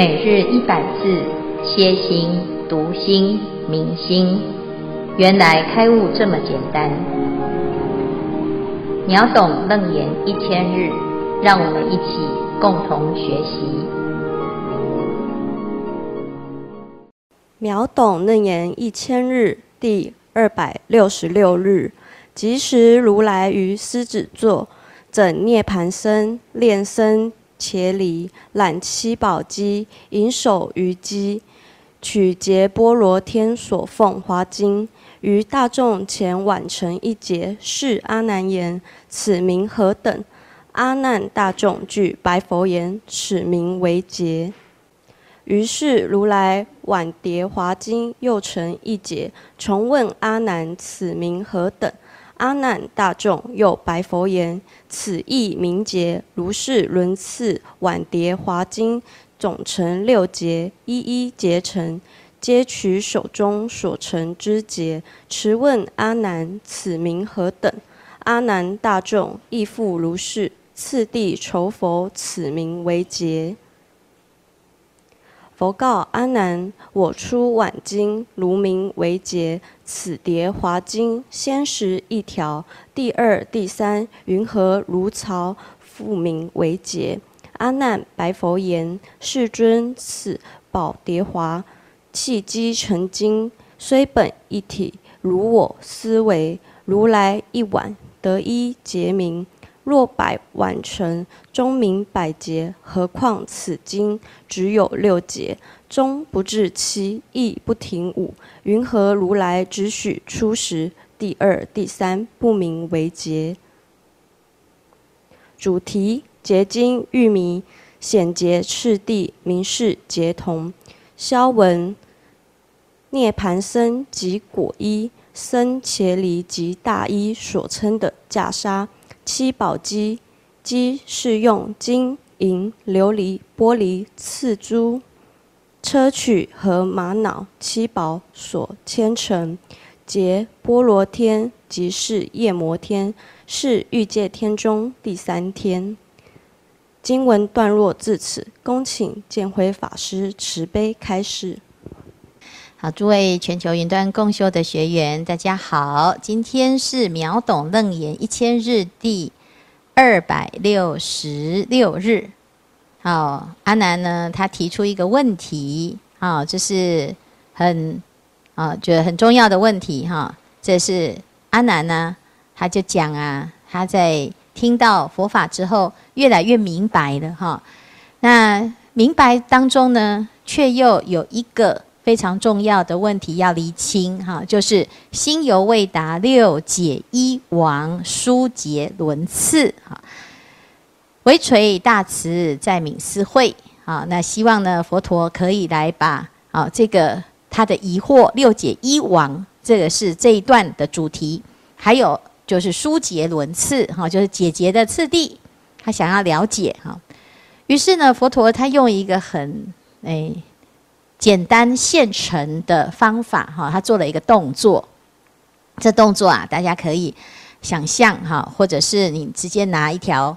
每日一百字，歇心、读心、明心，原来开悟这么简单。秒懂楞严一千日，让我们一起共同学习。秒懂楞严一千日第二百六十六日，即时如来于狮子座，整涅槃僧，练僧伽梨，揽七宝机，迎首于机，取节钵罗天所奉华经，于大众前挽成一节，示阿难言：此名何等？阿难大众具白佛言：此名为劫。于是如来挽迭华经，又成一节，重问阿难：此名何等？阿难大众又白佛言：此亦名劫。如是轮次挽迭华经，总成六劫，一一结成，皆取手中所成之节，持问阿难：此名何等？阿难大众亦复如是，次第酬佛：此名为劫。佛告阿难：我初挽经，如名为劫。此迭华经，先时一条，第二、第三，云何如曹，复名为劫？阿难白佛言：世尊，此宝迭华，契机成经，虽本一体，如我思维，如来一挽，得一劫名。若百挽成，终明百劫。何况此经只有六节，终不至七，亦不停五。云何如来只许初时、第二、第三不名为劫？主题：结经喻迷，显节次第名是劫同。消文：涅槃僧及果衣，僧伽梨及大衣所称的袈裟。七宝机，机是用金银琉璃玻璃刺珠硨磲和玛瑙七宝所牵成。节钵罗天即是夜摩天，是欲界天中第三天。经文段落至此，恭请见辉法师慈悲开示。好，诸位全球云端共修的学员，大家好。今天是秒懂楞严一千日第二百六十六日。好，阿南呢，他提出一个问题，好，这是很啊，觉得很重要的问题哈。这是阿南呢，他就讲啊，他在听到佛法之后，越来越明白了哈。那明白当中呢，却又有一个。非常重要的问题要厘清哈，就是心犹未达六解一王殊劫轮次哈，唯垂大慈在愍思会啊，那希望呢佛陀可以来把啊这个他的疑惑六解一王，这个是这一段的主题，还有就是殊劫轮次哈，就是解结的次第，他想要了解哈，于是呢佛陀他用一个很诶。简单现成的方法，哈，他做了一个动作。这动作啊，大家可以想象哈，或者是你直接拿一条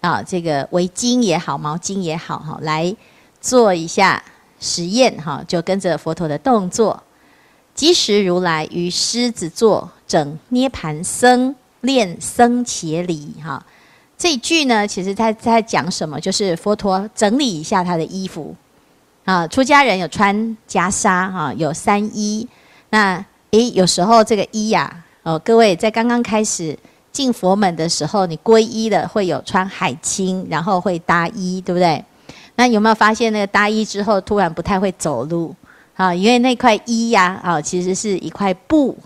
啊，这个围巾也好，毛巾也好，哈，来做一下实验，哈，就跟着佛陀的动作。即时如来于狮子座，整涅槃僧，练僧伽梨，哈。这一句呢，其实他在讲什么？就是佛陀整理一下他的衣服。啊，出家人有穿袈裟哈，有三衣。那诶，有时候这个衣呀，哦，各位在刚刚开始进佛门的时候，你皈依的会有穿海青，然后会搭衣，对不对？那有没有发现那个搭衣之后突然不太会走路？啊，因为那块衣呀，啊，其实是一块布。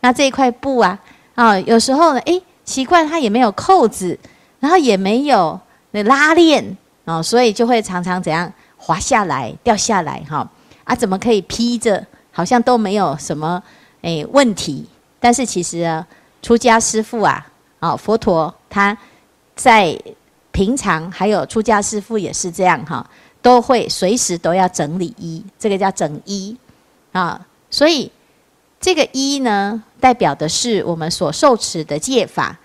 那这一块布啊，啊，有时候呢，诶，奇怪，它也没有扣子，然后也没有那拉链，啊，所以就会常常怎样？滑下来，掉下来，哈啊，怎么可以披着？好像都没有什么诶问题。但是其实啊，出家师父啊，啊佛陀他在平常还有出家师父也是这样哈，都会随时都要整理衣，这个叫整衣啊。所以这个衣呢，代表的是我们所受持的戒法。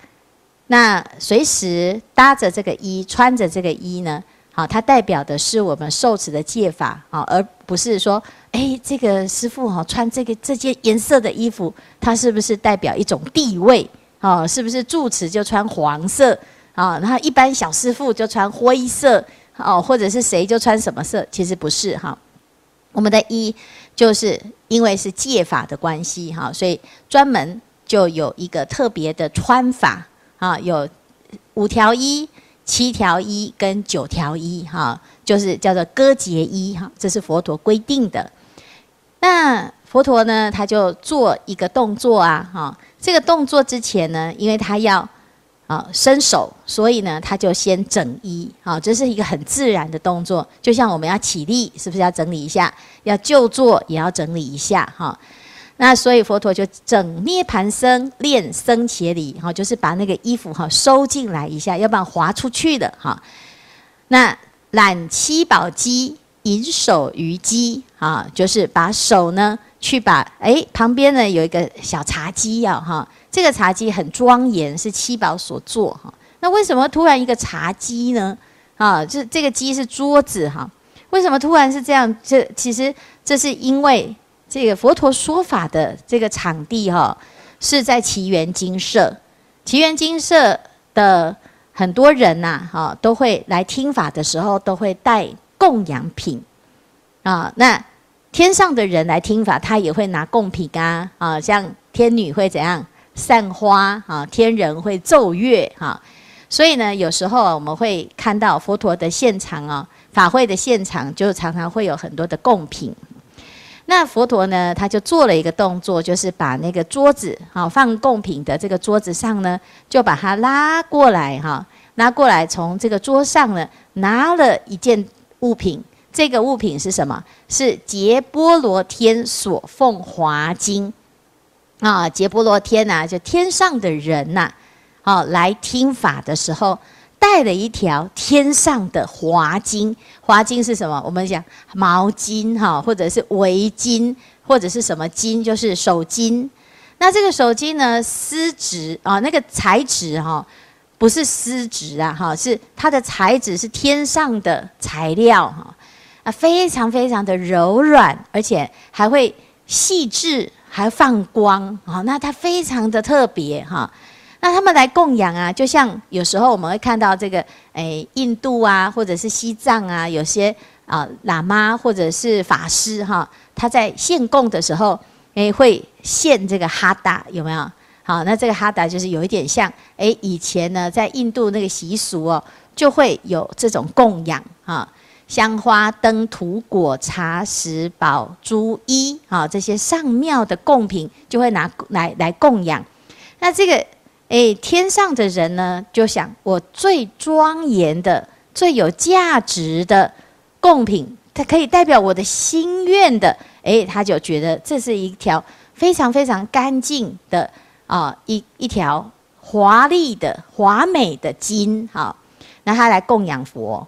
那随时搭着这个衣，穿着这个衣呢。啊，它代表的是我们受持的戒法，啊，而不是说，哎，这个师傅哈穿这个这件颜色的衣服，它是不是代表一种地位？啊，是不是住持就穿黄色？啊，然后一般小师傅就穿灰色，哦，或者是谁就穿什么色？其实不是哈。我们的衣就是因为是戒法的关系哈，所以专门就有一个特别的穿法啊，有五条衣。七条衣跟九条衣，哈，就是叫做歌结衣，哈，这是佛陀规定的。那佛陀呢，他就做一个动作啊，哈，这个动作之前呢，因为他要啊伸手，所以呢，他就先整衣，啊，这是一个很自然的动作，就像我们要起立，是不是要整理一下？要就坐也要整理一下，哈。那所以佛陀就整涅槃僧练僧伽里，哈，就是把那个衣服哈收进来一下，要不然滑出去的哈。那揽七宝机，引手于机，啊，就是把手呢去把哎旁边呢有一个小茶几啊，哈，这个茶几很庄严，是七宝所做哈。那为什么突然一个茶几呢？啊，这这个机是桌子哈，为什么突然是这样？这其实这是因为。这个佛陀说法的这个场地哈，是在奇缘精舍。奇缘精舍的很多人呐，哈，都会来听法的时候，都会带供养品啊。那天上的人来听法，他也会拿供品啊，啊，像天女会怎样散花啊，天人会奏乐哈。所以呢，有时候我们会看到佛陀的现场啊，法会的现场，就常常会有很多的供品。那佛陀呢，他就做了一个动作，就是把那个桌子，哈，放贡品的这个桌子上呢，就把它拉过来，哈，拉过来，从这个桌上呢，拿了一件物品。这个物品是什么？是劫波罗天所奉华经啊，劫波罗天呐，就天上的人呐，好，来听法的时候。带了一条天上的华巾，华巾是什么？我们讲毛巾哈，或者是围巾，或者是什么巾，就是手巾。那这个手巾呢，丝质啊，那个材质哈，不是丝质啊，哈，是它的材质是天上的材料哈，啊，非常非常的柔软，而且还会细致，还放光啊，那它非常的特别哈。那他们来供养啊，就像有时候我们会看到这个，诶，印度啊，或者是西藏啊，有些啊喇嘛或者是法师哈，他在献供的时候，诶，会献这个哈达，有没有？好，那这个哈达就是有一点像，诶，以前呢在印度那个习俗哦，就会有这种供养啊，香花灯土果茶食宝珠衣啊，这些上庙的供品就会拿来来供养，那这个。哎，天上的人呢，就想我最庄严的、最有价值的贡品，它可以代表我的心愿的。哎，他就觉得这是一条非常非常干净的啊，一一条华丽的、华美的金。好，那他来供养佛，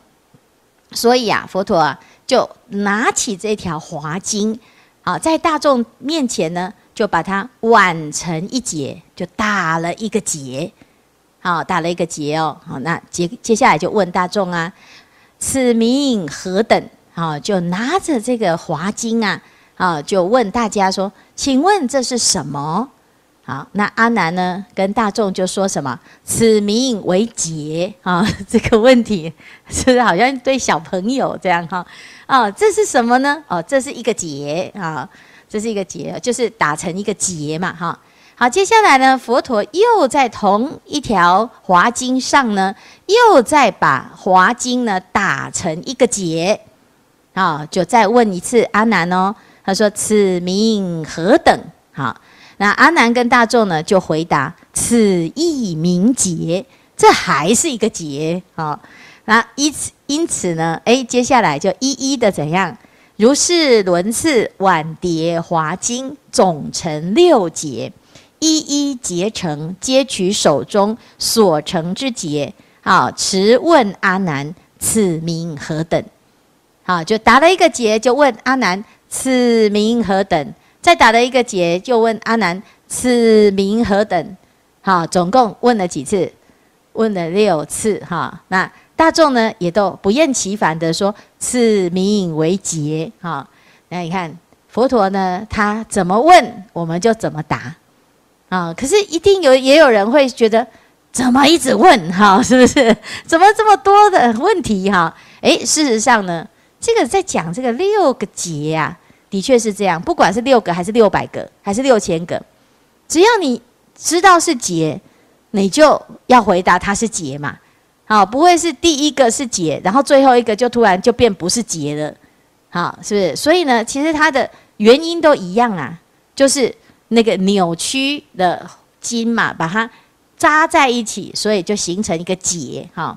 所以啊，佛陀啊，就拿起这条华经，啊，在大众面前呢。就把它挽成一结，就打了一个结，好，打了一个结哦，好，那接接下来就问大众啊，此名何等？好，就拿着这个华经啊，啊，就问大家说，请问这是什么？好，那阿难呢，跟大众就说什么？此名为劫啊，这个问题是不是好像对小朋友这样哈？啊，这是什么呢？哦，这是一个劫啊。这是一个结，就是打成一个结嘛，哈。好，接下来呢，佛陀又在同一条华经上呢，又再把华经呢打成一个结，啊，就再问一次阿难哦。他说：“此名何等？”好，那阿难跟大众呢就回答：“此亦名结，这还是一个结。”好，那因此因此呢，哎，接下来就一一的怎样？如是轮次碗碟华经，总成六结，一一结成，皆取手中所成之结。好，持问阿难：此名何等？好，就打了一个结，就问阿难：此名何等？再打了一个结，就问阿难：此名何等？好，总共问了几次？问了六次。哈，那。大众呢也都不厌其烦的说：“此名为劫。”哈，那你看佛陀呢，他怎么问我们就怎么答啊。可是一定有也有人会觉得，怎么一直问哈？是不是？怎么这么多的问题哈？诶，事实上呢，这个在讲这个六个劫啊，的确是这样。不管是六个还是六百个还是六千个，只要你知道是劫，你就要回答它是劫嘛。好，不会是第一个是劫，然后最后一个就突然就变不是劫了，好，是不是？所以呢，其实它的原因都一样啊，就是那个扭曲的筋嘛，把它扎在一起，所以就形成一个结。哈，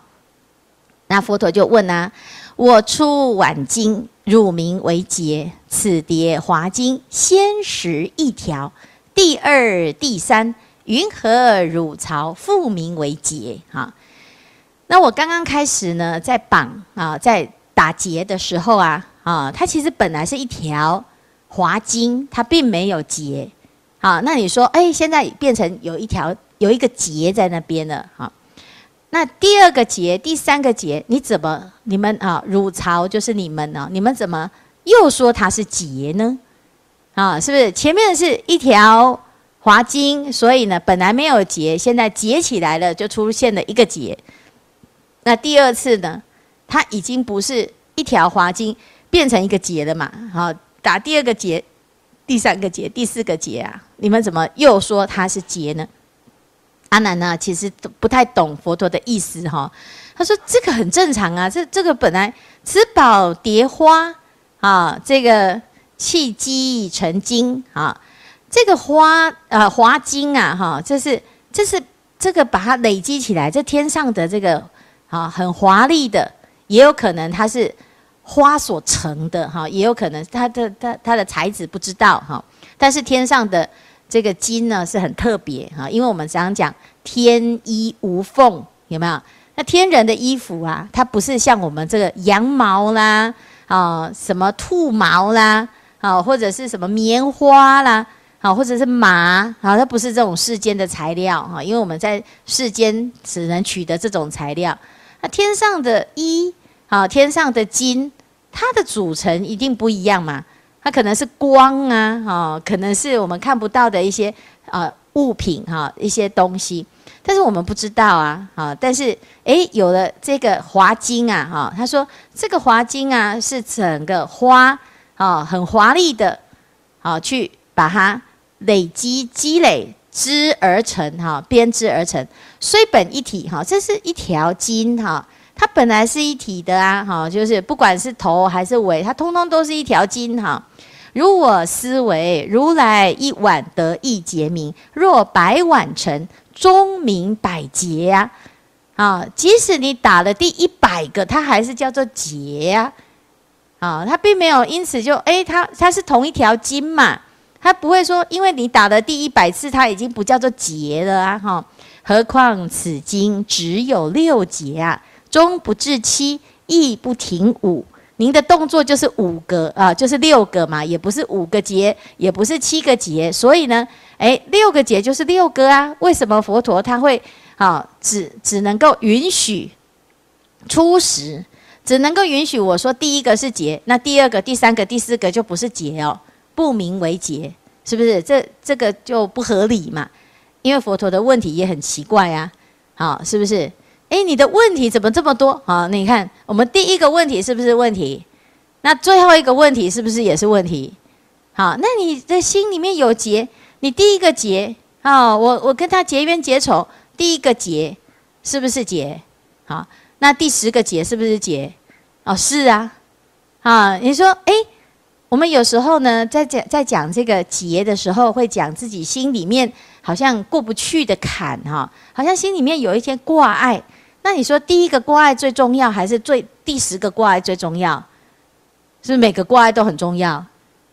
那佛陀就问啊：我出晚经，汝名为劫，此蝶华经先识一条，第二、第三，云何汝曹复名为劫？哈。那我刚刚开始呢，在绑啊，在打结的时候啊，啊，它其实本来是一条华经，它并没有结。好，那你说，哎，现在变成有一条有一个结在那边了。好，那第二个结，第三个结，你怎么你们啊，乳巢就是你们呢？你们怎么又说它是结呢？啊，是不是前面是一条华经，所以呢，本来没有结，现在结起来了，就出现了一个结。那第二次呢，它已经不是一条华经变成一个结了嘛？好，打第二个结，第三个结，第四个结啊！你们怎么又说它是结呢？阿难呢，其实都不太懂佛陀的意思哈。他说这个很正常啊，这这个本来此宝蝶花啊，这个契机成金啊，这个花呃华经啊哈，这是这是这个把它累积起来，这天上的这个。啊，很华丽的，也有可能它是花所成的哈，也有可能它的它它的材质不知道哈。但是天上的这个金呢是很特别哈，因为我们常常讲天衣无缝，有没有？那天人的衣服啊，它不是像我们这个羊毛啦啊，什么兔毛啦啊，或者是什么棉花啦啊，或者是麻啊，它不是这种世间的材料哈，因为我们在世间只能取得这种材料。那天上的衣，啊，天上的金，它的组成一定不一样嘛？它可能是光啊，哈，可能是我们看不到的一些啊物品哈，一些东西，但是我们不知道啊，啊，但是诶，有了这个华金啊，哈，他说这个华金啊是整个花啊很华丽的，啊，去把它累积积累。织而成，哈，编织而成，虽本一体，哈，这是一条筋，哈，它本来是一体的啊，哈，就是不管是头还是尾，它通通都是一条筋，哈。如我思惟，如来一晚得一劫名，若百晚成，终名百结呀，啊，即使你打了第一百个，它还是叫做结呀，啊，它并没有因此就，哎，它它是同一条筋嘛。他不会说，因为你打了第一百次，他已经不叫做劫了啊！哈，何况此经只有六劫啊，终不至七，亦不停五。您的动作就是五个啊，就是六个嘛，也不是五个劫，也不是七个劫。所以呢，诶，六个劫就是六个啊。为什么佛陀他会啊，只只能够允许初时，只能够允许我说第一个是劫，那第二个、第三个、第四个就不是劫哦。不名为劫，是不是？这这个就不合理嘛？因为佛陀的问题也很奇怪啊，好，是不是？诶，你的问题怎么这么多？好，你看，我们第一个问题是不是问题？那最后一个问题是不是也是问题？好，那你的心里面有结，你第一个结，啊，我我跟他结冤结仇，第一个结是不是结？好，那第十个结是不是结？哦，是啊，啊，你说，诶。我们有时候呢，在讲在讲这个结的时候，会讲自己心里面好像过不去的坎哈，好像心里面有一些挂碍。那你说第一个挂碍最重要，还是最第十个挂碍最重要？是是每个挂碍都很重要？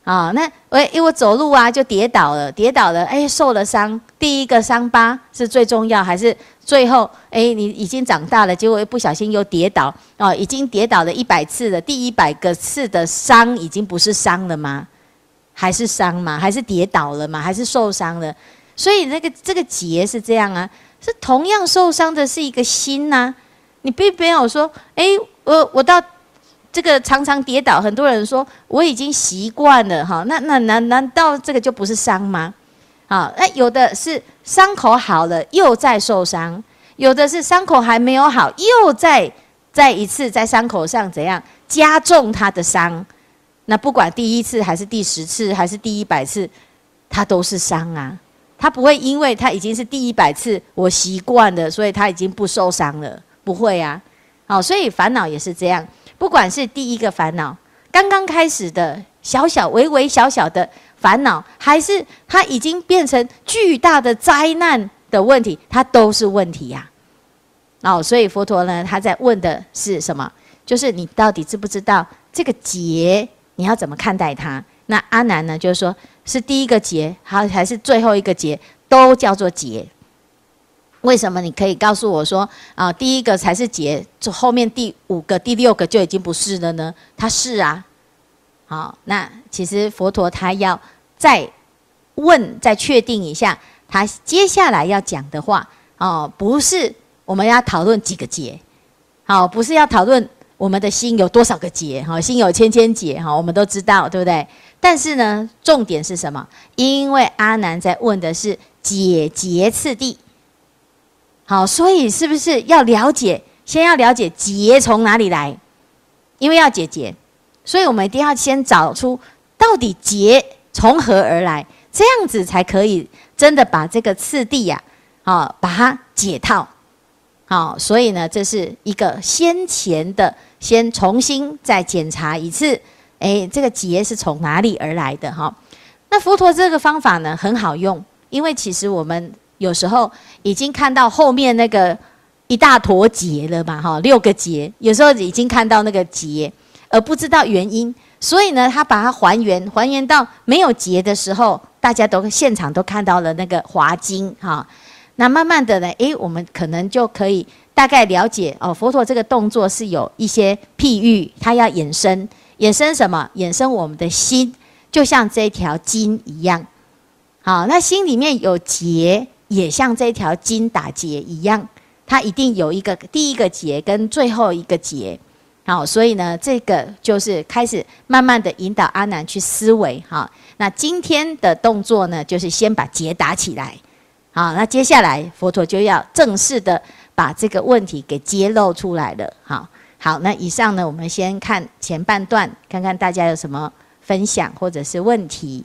啊，那我因为我走路啊就跌倒了，跌倒了，哎，受了伤。第一个伤疤是最重要，还是最后哎，你已经长大了，结果又不小心又跌倒哦，已经跌倒了一百次了，第一百个次的伤已经不是伤了吗？还是伤吗？还是跌倒了吗？还是受伤了？所以那个这个结是这样啊，是同样受伤的是一个心呐、你并没有说，哎，我我到这个常常跌倒，很多人说我已经习惯了哈，那那难难道这个就不是伤吗？啊，那有的是伤口好了又再受伤，有的是伤口还没有好，又再再一次在伤口上怎样加重他的伤？那不管第一次还是第十次还是第一百次，他都是伤啊。他不会因为他已经是第一百次，我习惯了，所以他已经不受伤了，不会啊。好，所以烦恼也是这样，不管是第一个烦恼，刚刚开始的小小、微微小小的烦恼，还是它已经变成巨大的灾难的问题，它都是问题呀。哦，所以佛陀呢，他在问的是什么？就是你到底知不知道这个结，你要怎么看待它？那阿难呢，就是说。是第一个结，还还是最后一个结，都叫做结。为什么？你可以告诉我说啊，第一个才是结，这后面第五个、第六个就已经不是了呢？它是啊。好，那其实佛陀他要再问、再确定一下，他接下来要讲的话哦，不是我们要讨论几个结，好，不是要讨论我们的心有多少个结，哈，心有千千结，哈，我们都知道，对不对？但是呢，重点是什么？因为阿难在问的是解结次第，好，所以是不是要了解？先要了解结从哪里来？因为要解结，所以我们一定要先找出到底结从何而来，这样子才可以真的把这个次第呀，啊，把它解套。好，所以呢，这是一个先前的，先重新再检查一次。哎，这个结是从哪里而来的哈？那佛陀这个方法呢，很好用，因为其实我们有时候已经看到后面那个一大坨结了嘛哈，六个结，有时候已经看到那个结，而不知道原因，所以呢，他把它还原，还原到没有结的时候，大家都现场都看到了那个华经哈。那慢慢的呢，哎，我们可能就可以大概了解哦，佛陀这个动作是有一些譬喻，他要衍生。衍生什么？衍生我们的心，就像这条筋一样。好，那心里面有结，也像这条筋打结一样，它一定有一个第一个结跟最后一个结。好，所以呢，这个就是开始慢慢的引导阿难去思维。好，那今天的动作呢，就是先把结打起来。好，那接下来佛陀就要正式的把这个问题给揭露出来了。好。好，那以上呢，我们先看前半段，看看大家有什么分享或者是问题。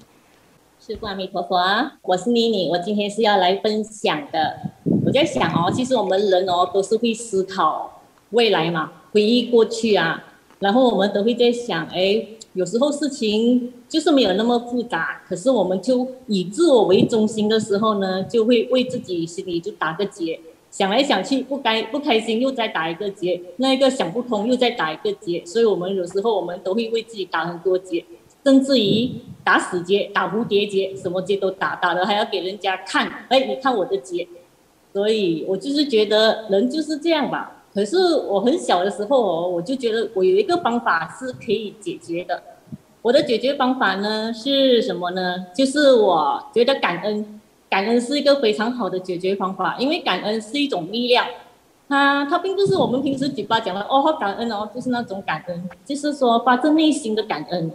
师父阿弥陀佛，我是妮妮，我今天是要来分享的。我在想哦，其实我们人哦都是会思考未来嘛，回忆过去啊，然后我们都会在想，哎，有时候事情就是没有那么复杂，可是我们就以自我为中心的时候呢，就会为自己心里就打个结。想来想去不该不开心，又再打一个结，那一个想不通，又再打一个结，所以我们有时候我们都会为自己打很多结，甚至于打死结、打蝴蝶结，什么结都打，打了还要给人家看，哎，你看我的结，所以我就是觉得人就是这样吧。可是我很小的时候哦，我就觉得我有一个方法是可以解决的。我的解决方法呢是什么呢？就是我觉得感恩。感恩是一个非常好的解决方法，因为感恩是一种力量，它它并不是我们平时嘴巴讲的哦，好感恩哦，就是那种感恩，就是说发自内心的感恩。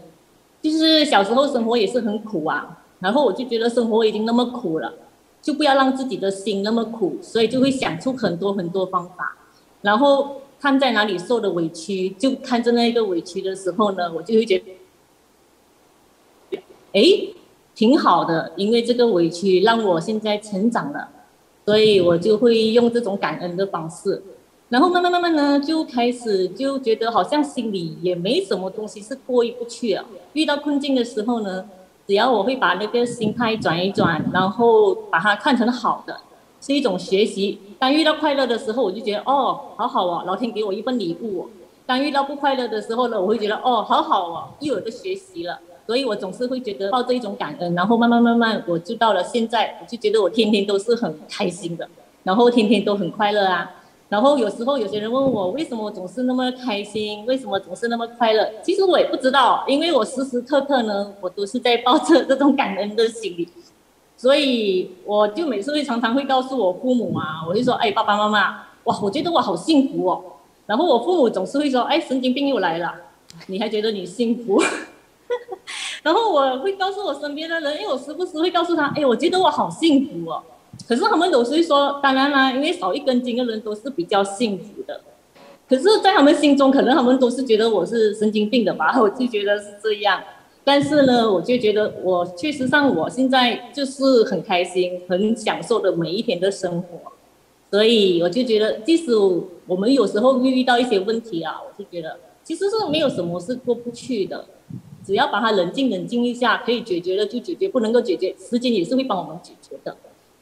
就是小时候生活也是很苦啊，然后我就觉得生活已经那么苦了，就不要让自己的心那么苦，所以就会想出很多很多方法，然后看在哪里受的委屈，就看着那个委屈的时候呢，我就会觉得，哎。挺好的，因为这个委屈让我现在成长了，所以我就会用这种感恩的方式，然后慢慢慢慢呢，就开始就觉得好像心里也没什么东西是过意不去了。遇到困境的时候呢，只要我会把那个心态转一转，然后把它看成好的，是一种学习。当遇到快乐的时候，我就觉得哦，好好哦，老天给我一份礼物。当遇到不快乐的时候呢，我会觉得哦，好好哦，又有个学习了。所以我总是会觉得抱着一种感恩，然后慢慢慢慢，我就到了现在，我就觉得我天天都是很开心的，然后天天都很快乐啊。然后有时候有些人问我，为什么总是那么开心，为什么总是那么快乐？其实我也不知道，因为我时时刻刻呢，我都是在抱着这种感恩的心理。所以我就每次会常常会告诉我父母啊，我就说，哎，爸爸妈妈，哇，我觉得我好幸福哦。然后我父母总是会说，哎，神经病又来了，你还觉得你幸福？然后我会告诉我身边的人，因为我时不时会告诉他，哎，我觉得我好幸福哦。可是他们都是说，当然啦，因为少一根筋的人都是比较幸福的。可是，在他们心中，可能他们都是觉得我是神经病的吧？我就觉得是这样。但是呢，我就觉得我确实上，我现在就是很开心、很享受的每一天的生活。所以我就觉得，即使我们有时候遇遇到一些问题啊，我就觉得其实是没有什么是过不去的。只要把它冷静冷静一下，可以解决了就解决，不能够解决，时间也是会帮我们解决的。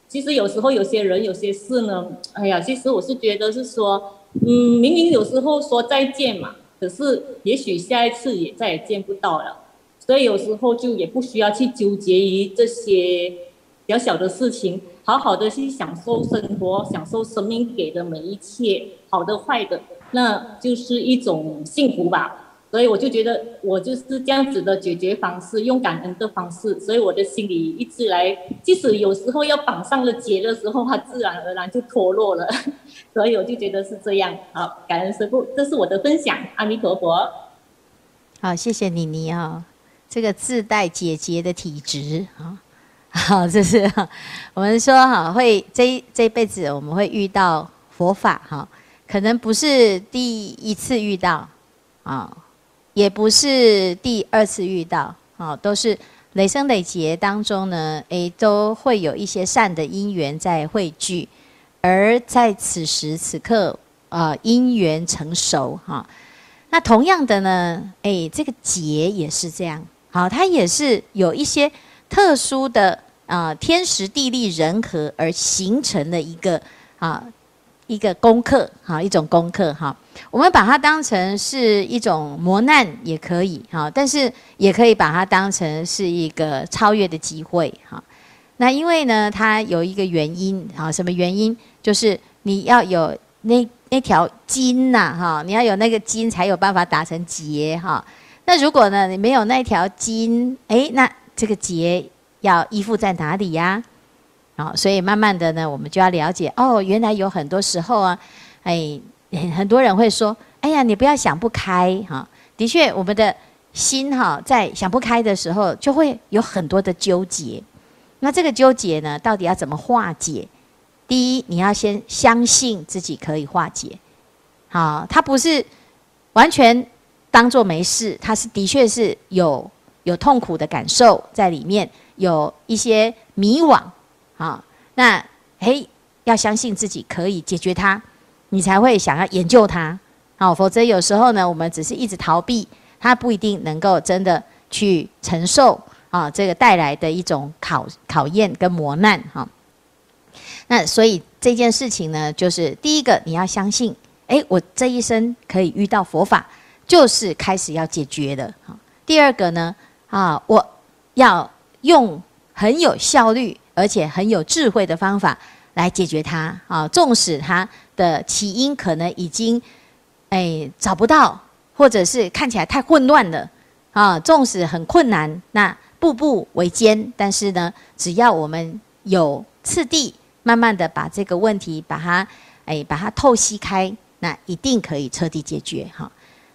其实有时候有些人有些事呢，哎呀，其实我是觉得是说。嗯，明明有时候说再见嘛，可是也许下一次也再也见不到了，所以有时候就也不需要去纠结于这些小小的事情，好好的去享受生活，享受生命给的每一切，好的坏的，那就是一种幸福吧。所以我就觉得我就是这样子的解决方式，用感恩的方式，所以我的心里一直来，即使有时候要绑上了结的时候，它自然而然就脱落了。所以我就觉得是这样。好，感恩师父，这是我的分享。阿弥陀佛。好，谢谢妮妮啊，这个自带解结的体质啊，好，这是我们说哈，会这这一辈子我们会遇到佛法哈，可能不是第一次遇到啊。也不是第二次遇到，啊，都是累生累劫当中呢，诶，都会有一些善的因缘在汇聚，而在此时此刻，啊，因缘成熟，哈，那同样的呢，诶，这个劫也是这样，好，它也是有一些特殊的啊，天时地利人和而形成的一个啊。一个功课，哈，一种功课，哈，我们把它当成是一种磨难也可以，哈，但是也可以把它当成是一个超越的机会，哈。那因为呢，它有一个原因，啊，什么原因？就是你要有那那条筋呐，哈，你要有那个筋才有办法打成结，哈。那如果呢，你没有那条筋，诶，那这个结要依附在哪里呀？好，所以慢慢的呢，我们就要了解哦，原来有很多时候啊，哎，很多人会说，哎呀，你不要想不开哈。的确，我们的心哈，在想不开的时候，就会有很多的纠结。那这个纠结呢，到底要怎么化解？第一，你要先相信自己可以化解。好，它不是完全当做没事，它是的确是有有痛苦的感受在里面，有一些迷惘。啊，那嘿，要相信自己可以解决它，你才会想要研究它。好，否则有时候呢，我们只是一直逃避，它不一定能够真的去承受啊这个带来的一种考考验跟磨难哈。那所以这件事情呢，就是第一个你要相信，哎，我这一生可以遇到佛法，就是开始要解决的。哈，第二个呢，啊，我要用很有效率。而且很有智慧的方法来解决它啊！纵使它的起因可能已经哎找不到，或者是看起来太混乱了啊！纵使很困难，那步步维艰，但是呢，只要我们有次第，慢慢的把这个问题把它哎把它透析开，那一定可以彻底解决哈！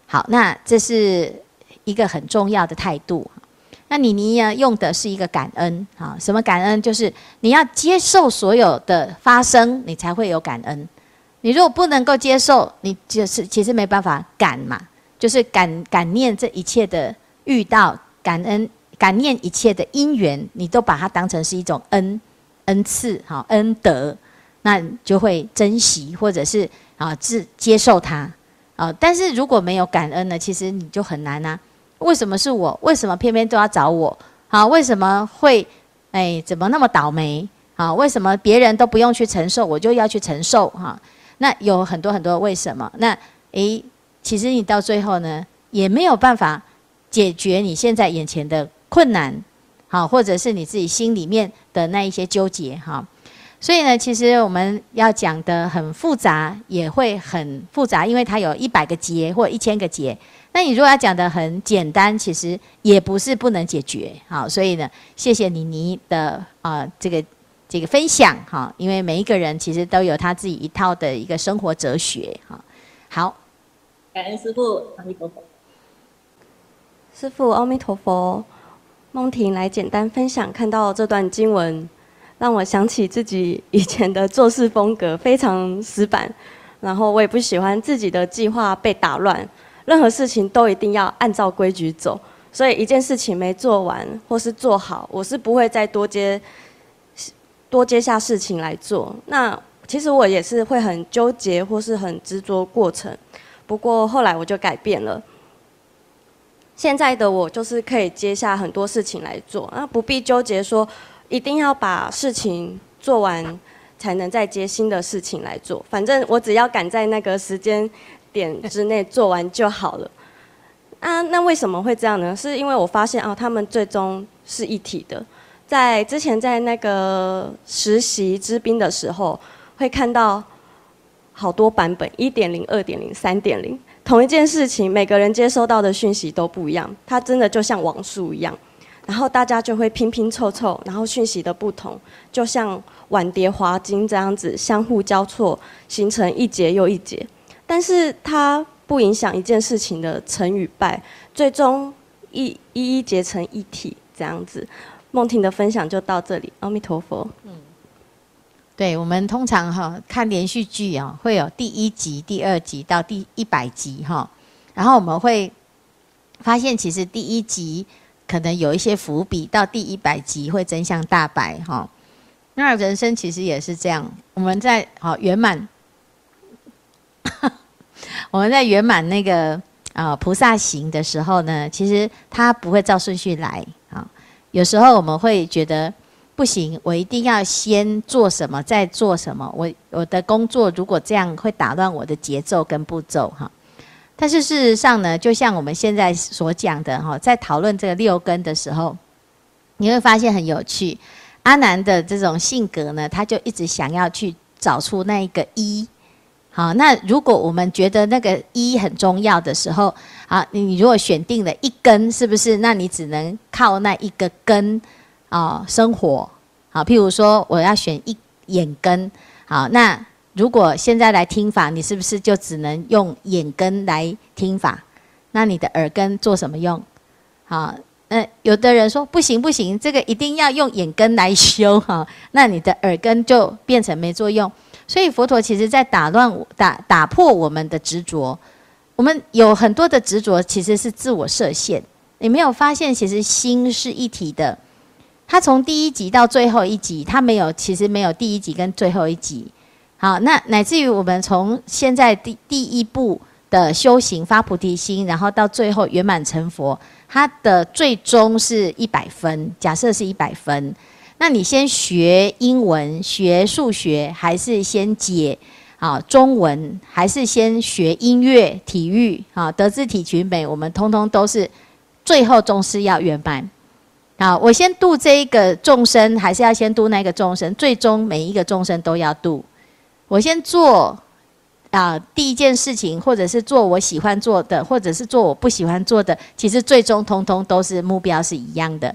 好，那这是一个很重要的态度。那你你要用的是一个感恩啊？什么感恩？就是你要接受所有的发生，你才会有感恩。你如果不能够接受，你就是其实没办法感嘛，就是感感念这一切的遇到，感恩感念一切的因缘，你都把它当成是一种恩恩赐哈恩德，那就会珍惜或者是啊自接受它啊。但是如果没有感恩呢，其实你就很难啊。为什么是我？为什么偏偏都要找我？啊，为什么会？哎，怎么那么倒霉？啊，为什么别人都不用去承受，我就要去承受？哈，那有很多很多为什么？那哎，其实你到最后呢，也没有办法解决你现在眼前的困难，好，或者是你自己心里面的那一些纠结，哈。所以呢，其实我们要讲的很复杂，也会很复杂，因为它有一百个结或一千个结。那你如果要讲的很简单，其实也不是不能解决。好，所以呢，谢谢妮妮的啊、呃，这个这这个分享哈，因为每一个人其实都有他自己一套的一个生活哲学哈。好，感恩师父，阿弥陀佛。师父，阿弥陀佛。梦婷来简单分享，看到这段经文，让我想起自己以前的做事风格非常死板，然后我也不喜欢自己的计划被打乱，任何事情都一定要按照规矩走，所以一件事情没做完或是做好，我是不会再多接多接下事情来做。那其实我也是会很纠结或是很执着过程，不过后来我就改变了。现在的我就是可以接下很多事情来做，啊，不必纠结说一定要把事情做完才能再接新的事情来做。反正我只要赶在那个时间点之内做完就好了。啊，那为什么会这样呢？是因为我发现啊，他们最终是一体的。在之前在那个实习之兵的时候，会看到好多版本，一点零、二点零、三点零。同一件事情，每个人接收到的讯息都不一样，它真的就像网速一样，然后大家就会拼拼凑凑，然后讯息的不同，就像碗碟滑金这样子相互交错，形成一节又一节。但是它不影响一件事情的成与败，最终一一一结成一体这样子。梦婷的分享就到这里，阿弥陀佛。嗯。对，我们通常哈看连续剧啊，会有第一集、第二集到第一百集哈，然后我们会发现，其实第一集可能有一些伏笔，到第一百集会真相大白哈。那人生其实也是这样，我们在好圆满，我们在圆满那个啊菩萨行的时候呢，其实它不会照顺序来啊，有时候我们会觉得。不行，我一定要先做什么，再做什么。我我的工作如果这样会打乱我的节奏跟步骤哈。但是事实上呢，就像我们现在所讲的哈，在讨论这个六根的时候，你会发现很有趣。阿南的这种性格呢，他就一直想要去找出那一个一。好，那如果我们觉得那个一很重要的时候，啊，你如果选定了一根，是不是？那你只能靠那一个根。啊、哦，生活好，譬如说我要选一眼根，好，那如果现在来听法，你是不是就只能用眼根来听法？那你的耳根做什么用？好，那有的人说不行不行，这个一定要用眼根来修哈，那你的耳根就变成没作用。所以佛陀其实在打乱打打破我们的执着，我们有很多的执着其实是自我设限，你没有发现其实心是一体的。他从第一集到最后一集，他没有，其实没有第一集跟最后一集。好，那乃至于我们从现在第第一步的修行发菩提心，然后到最后圆满成佛，他的最终是一百分。假设是一百分，那你先学英文、学数学，还是先解啊中文，还是先学音乐、体育啊德智体群美，我们通通都是最后终是要圆满。啊，我先度这一个众生，还是要先度那个众生？最终每一个众生都要度。我先做啊，第一件事情，或者是做我喜欢做的，或者是做我不喜欢做的，其实最终通通都是目标是一样的。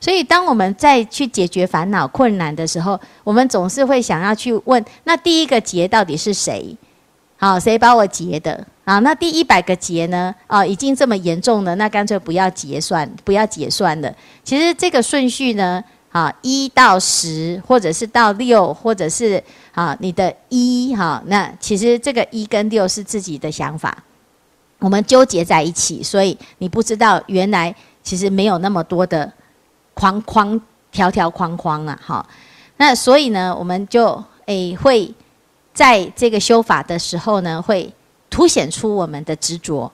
所以，当我们再去解决烦恼困难的时候，我们总是会想要去问：那第一个结到底是谁？好，谁把我结的？啊，那第一百个结呢？啊，已经这么严重了，那干脆不要结算，不要结算了。其实这个顺序呢，啊，一到十，或者是到六，或者是啊，你的一哈，那其实这个一跟六是自己的想法，我们纠结在一起，所以你不知道原来其实没有那么多的框框、条条框框啊，哈。那所以呢，我们就诶、会。在这个修法的时候呢，会凸显出我们的执着。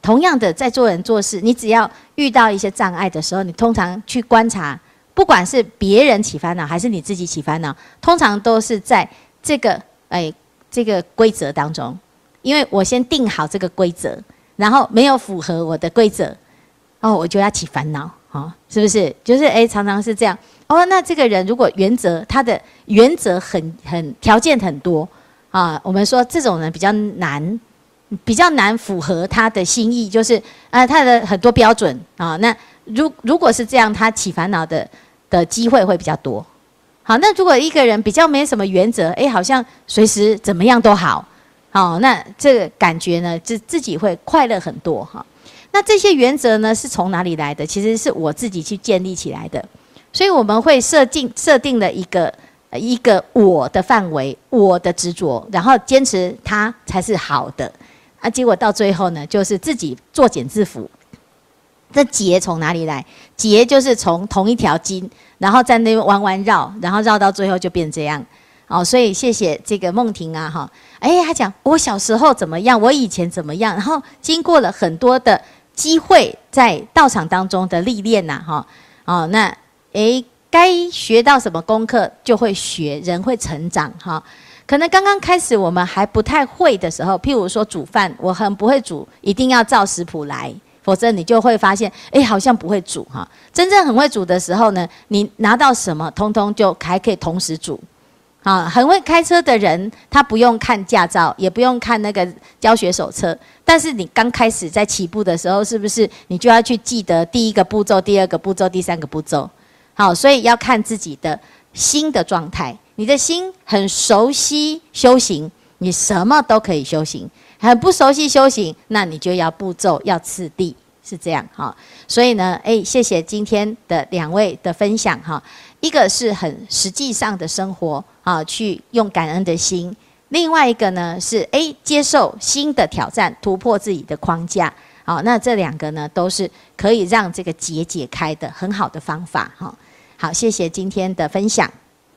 同样的，在做人做事，你只要遇到一些障碍的时候，你通常去观察，不管是别人起烦恼，还是你自己起烦恼，通常都是在这个诶这个规则当中。因为我先定好这个规则，然后没有符合我的规则，哦，我就要起烦恼，好，是不是？就是哎，常常是这样。哦，那这个人如果原则他的原则很很条件很多。啊，我们说这种人比较难，比较难符合他的心意，就是啊，他的很多标准啊。那如如果是这样，他起烦恼的的机会会比较多。好，那如果一个人比较没什么原则，哎，好像随时怎么样都好，好，那这个感觉呢，自自己会快乐很多哈。那这些原则呢，是从哪里来的？其实是我自己去建立起来的。所以我们会设定设定了一个一个我的范围，我的执着，然后坚持它才是好的啊。结果到最后呢，就是自己作茧自缚。这结从哪里来？结就是从同一条筋，然后在那边弯弯绕，然后绕到最后就变这样。哦，所以谢谢这个梦婷啊，哈，哎，他讲我小时候怎么样，我以前怎么样，然后经过了很多的机会，在道场当中的历练呐，哈，哦，那哎，该学到什么功课就会学，人会成长，哈。可能刚刚开始我们还不太会的时候，譬如说煮饭，我很不会煮，一定要照食谱来。否则你就会发现，哎，好像不会煮哈。真正很会煮的时候呢，你拿到什么，通通就还可以同时煮。啊，很会开车的人，他不用看驾照，也不用看那个教学手册。但是你刚开始在起步的时候，是不是你就要去记得第一个步骤、第二个步骤、第三个步骤？好，所以要看自己的心的状态。你的心很熟悉修行，你什么都可以修行。很不熟悉修行，那你就要步骤要次第，是这样哈。所以呢，诶，谢谢今天的两位的分享哈。一个是很实际上的生活啊，去用感恩的心；另外一个呢是诶，接受新的挑战，突破自己的框架。好，那这两个呢都是可以让这个结解开的很好的方法哈。好，谢谢今天的分享。